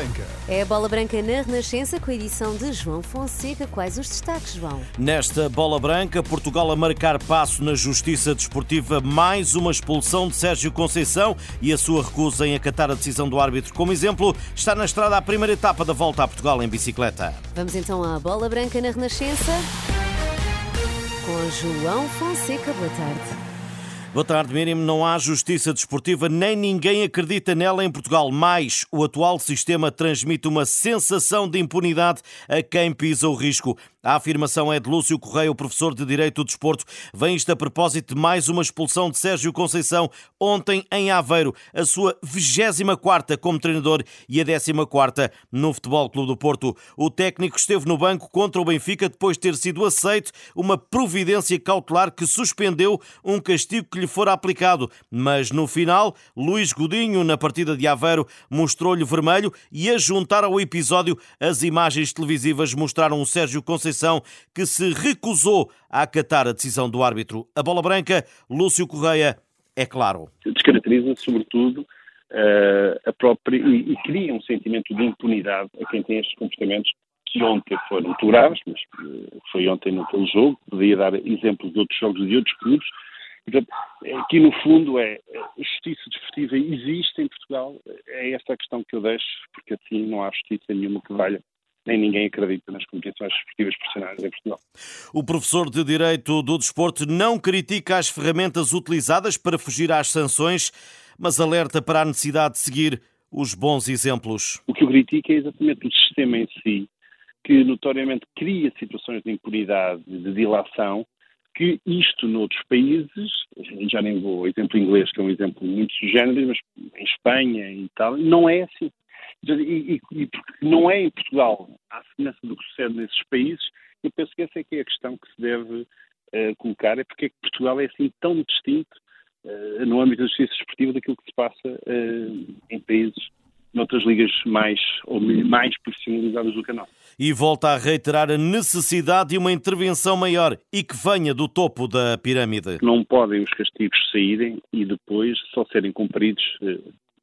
Branca. É a Bola Branca na Renascença com a edição de João Fonseca. Quais os destaques, João? Nesta Bola Branca, Portugal a marcar passo na Justiça Desportiva, mais uma expulsão de Sérgio Conceição e a sua recusa em acatar a decisão do árbitro. Como exemplo, está na estrada a primeira etapa da volta a Portugal em bicicleta. Vamos então à Bola Branca na Renascença com João Fonseca. Boa tarde. Boa tarde, Miriam. Não há justiça desportiva, nem ninguém acredita nela em Portugal. Mais, o atual sistema transmite uma sensação de impunidade a quem pisa o risco. A afirmação é de Lúcio Correia, o professor de Direito do Desporto. Vem isto a propósito de mais uma expulsão de Sérgio Conceição ontem em Aveiro, a sua 24 como treinador e a 14 no Futebol Clube do Porto. O técnico esteve no banco contra o Benfica depois de ter sido aceito uma providência cautelar que suspendeu um castigo que lhe fora aplicado, mas no final, Luís Godinho, na partida de Aveiro, mostrou-lhe vermelho e a juntar ao episódio as imagens televisivas mostraram o Sérgio Conceição Conceição, que se recusou a acatar a decisão do árbitro. A bola branca, Lúcio Correia, é claro. Descaracteriza, sobretudo, uh, a própria. E, e, cria um sentimento de impunidade a quem tem estes comportamentos que ontem foram graves, mas uh, foi ontem naquele jogo, podia dar exemplos de outros jogos de outros clubes. Portanto, aqui no fundo é justiça desportiva existe em Portugal, é esta a questão que eu deixo, porque assim não há justiça nenhuma que valha nem ninguém acredita nas competições esportivas profissionais em Portugal. O professor de Direito do Desporto não critica as ferramentas utilizadas para fugir às sanções, mas alerta para a necessidade de seguir os bons exemplos. O que eu critico é exatamente o sistema em si, que notoriamente cria situações de impunidade, de dilação, que isto noutros países, já nem vou, exemplo inglês, que é um exemplo muito sugênero, mas em Espanha e tal, não é assim. E, e, porque não é em Portugal, à semelhança do que sucede nesses países, eu penso que essa é que é a questão que se deve uh, colocar, é porque é que Portugal é assim tão distinto uh, no âmbito da justiça esportiva daquilo que se passa uh, em países noutras ligas mais, ou mais profissionalizadas do canal. E volta a reiterar a necessidade de uma intervenção maior e que venha do topo da pirâmide. Não podem os castigos saírem e depois só serem cumpridos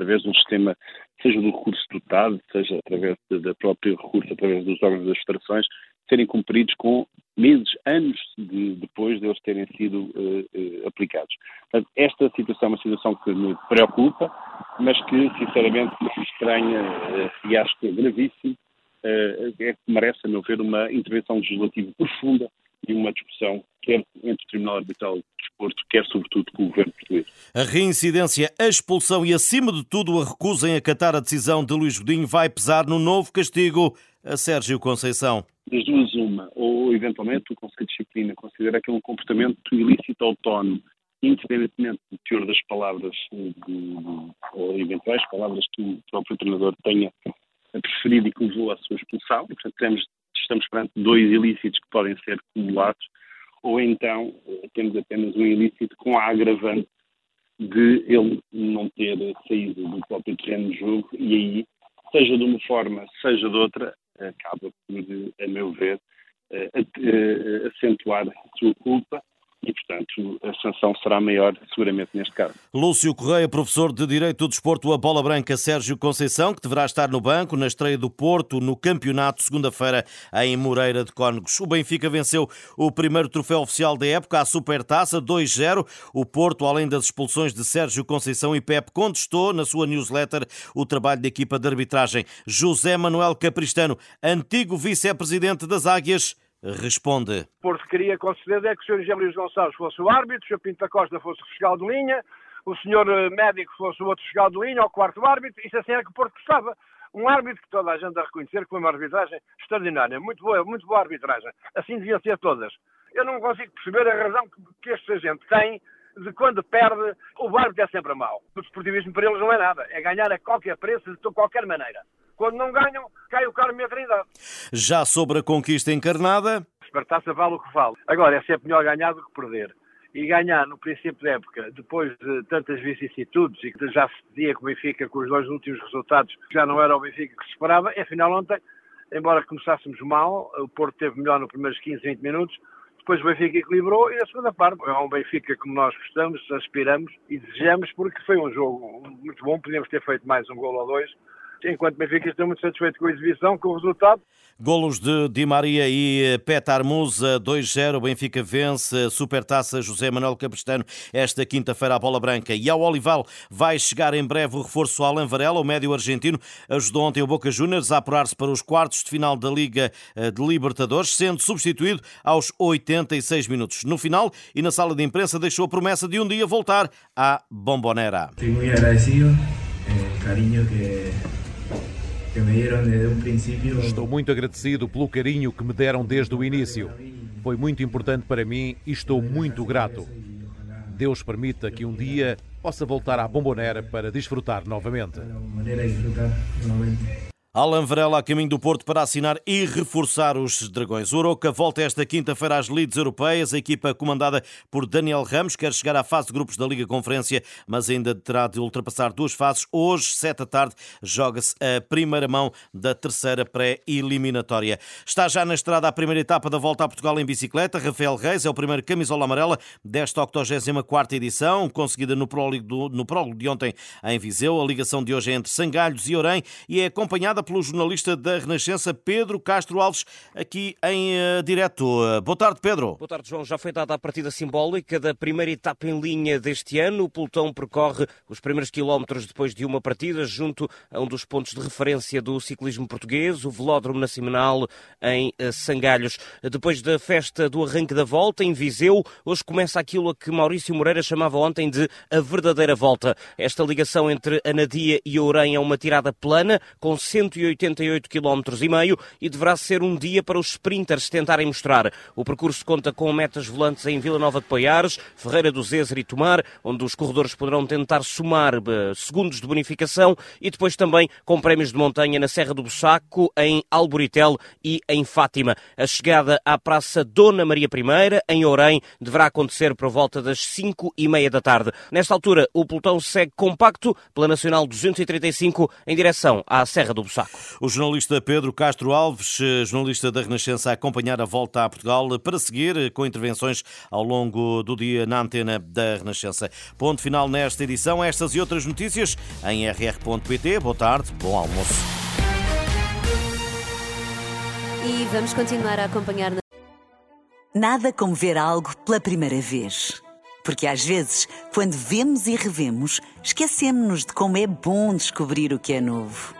através de um sistema, seja do recurso dotado, seja através da própria recurso, através dos órgãos das federações, serem cumpridos com meses, anos de, depois de eles terem sido uh, aplicados. Portanto, esta situação é uma situação que me preocupa, mas que, sinceramente, me estranha uh, e acho que é gravíssimo, é que merece, a meu ver, uma intervenção legislativa profunda e uma discussão quer entre o Tribunal Arbitral de Desporto, quer sobretudo com o Governo português. A reincidência, a expulsão e, acima de tudo, a recusa em acatar a decisão de Luís Godinho vai pesar no novo castigo a Sérgio Conceição. Das duas, uma. Ou, eventualmente, o Conselho de Disciplina considera que é um comportamento ilícito autónomo, independentemente do teor das palavras de, ou eventuais palavras que o próprio treinador tenha preferido e que levou à sua expulsão. E, portanto, temos estamos perante dois ilícitos que podem ser acumulados, ou então eh, temos apenas um ilícito com a agravante de ele não ter saído do próprio terreno de jogo e aí, seja de uma forma, seja de outra, acaba por, a meu ver, eh, eh, acentuar a sua culpa e, portanto, a sanção será maior, seguramente, neste caso. Lúcio Correia, professor de Direito do Desporto, a bola branca Sérgio Conceição, que deverá estar no banco na estreia do Porto no campeonato, segunda-feira, em Moreira de Cónegos. O Benfica venceu o primeiro troféu oficial da época, a Supertaça, 2-0. O Porto, além das expulsões de Sérgio Conceição e Pep, contestou na sua newsletter o trabalho da equipa de arbitragem. José Manuel Capristano, antigo vice-presidente das Águias, responde. Porto queria conceder é que o Sr. José Gonçalves fosse o árbitro, o Sr. Pinto da Costa fosse o fiscal de linha, o Sr. Eh, médico fosse o outro fiscal de linha, o quarto árbitro, isso assim era que o Porto gostava. Um árbitro que toda a gente a reconhecer foi uma arbitragem extraordinária, muito boa, muito boa arbitragem. Assim deviam ser todas. Eu não consigo perceber a razão que esta gente tem de quando perde, o árbitro é sempre mau. O desportivismo para eles não é nada, é ganhar a qualquer preço, de qualquer maneira. Quando não ganham, cai o carmo e a trindade. Já sobre a conquista encarnada... Espertaça vale o que vale. Agora, é sempre melhor ganhar do que perder. e ganhar no princípio da época, depois de tantas vicissitudes e que já se dizia que o Benfica, com os dois últimos resultados, já não era o Benfica que se esperava, e afinal ontem, embora começássemos mal, o Porto teve melhor nos primeiros 15, 20 minutos, depois o Benfica equilibrou e na segunda parte é um Benfica como nós gostamos, aspiramos e desejamos, porque foi um jogo muito bom, podíamos ter feito mais um gol ou dois, enquanto Benfica estou muito satisfeito com a exibição, com o resultado. Golos de Di Maria e Petar Musa, 2-0, Benfica vence, Supertaça José Manuel Capistrano esta quinta-feira à Bola Branca. E ao Olival vai chegar em breve o reforço Alan Varela, o médio argentino, ajudou ontem o Boca Juniors a apurar-se para os quartos de final da Liga eh, de Libertadores, sendo substituído aos 86 minutos. No final e na sala de imprensa deixou a promessa de um dia voltar à Bombonera. Estou muito agradecido, eh, carinho que Estou muito agradecido pelo carinho que me deram desde o início. Foi muito importante para mim e estou muito grato. Deus permita que um dia possa voltar à Bombonera para desfrutar novamente. Alan Varela a caminho do Porto para assinar e reforçar os Dragões. O Oroca volta esta quinta-feira às Leeds Europeias. A equipa comandada por Daniel Ramos quer chegar à fase de grupos da Liga Conferência, mas ainda terá de ultrapassar duas fases. Hoje, sete da tarde, joga-se a primeira mão da terceira pré-eliminatória. Está já na estrada a primeira etapa da Volta a Portugal em bicicleta. Rafael Reis é o primeiro camisola amarela desta 84ª edição, conseguida no prólogo, no prólogo de ontem em Viseu. A ligação de hoje é entre Sangalhos e Orem e é acompanhada pelo jornalista da Renascença, Pedro Castro Alves, aqui em uh, direto. Boa tarde, Pedro. Boa tarde, João. Já foi dada a partida simbólica da primeira etapa em linha deste ano. O pelotão percorre os primeiros quilómetros depois de uma partida, junto a um dos pontos de referência do ciclismo português, o Velódromo Nacional em uh, Sangalhos. Depois da festa do arranque da volta, em Viseu, hoje começa aquilo a que Maurício Moreira chamava ontem de a verdadeira volta. Esta ligação entre Anadia e Ourém é uma tirada plana, com 100 188 km e deverá ser um dia para os sprinters tentarem mostrar. O percurso conta com metas volantes em Vila Nova de Poiares, Ferreira do Zezer e Tomar, onde os corredores poderão tentar somar uh, segundos de bonificação e depois também com prémios de montanha na Serra do Bussaco, em Alboritel e em Fátima. A chegada à Praça Dona Maria I, em Orém, deverá acontecer por volta das 5 e meia da tarde. Nesta altura, o pelotão segue compacto pela Nacional 235 em direção à Serra do Bussaco saco. O jornalista Pedro Castro Alves, jornalista da Renascença, a acompanhar a volta a Portugal para seguir com intervenções ao longo do dia na antena da Renascença. Ponto final nesta edição. Estas e outras notícias em rr.pt. Boa tarde, bom almoço. E vamos continuar a acompanhar. Nada como ver algo pela primeira vez. Porque às vezes, quando vemos e revemos, esquecemos-nos de como é bom descobrir o que é novo.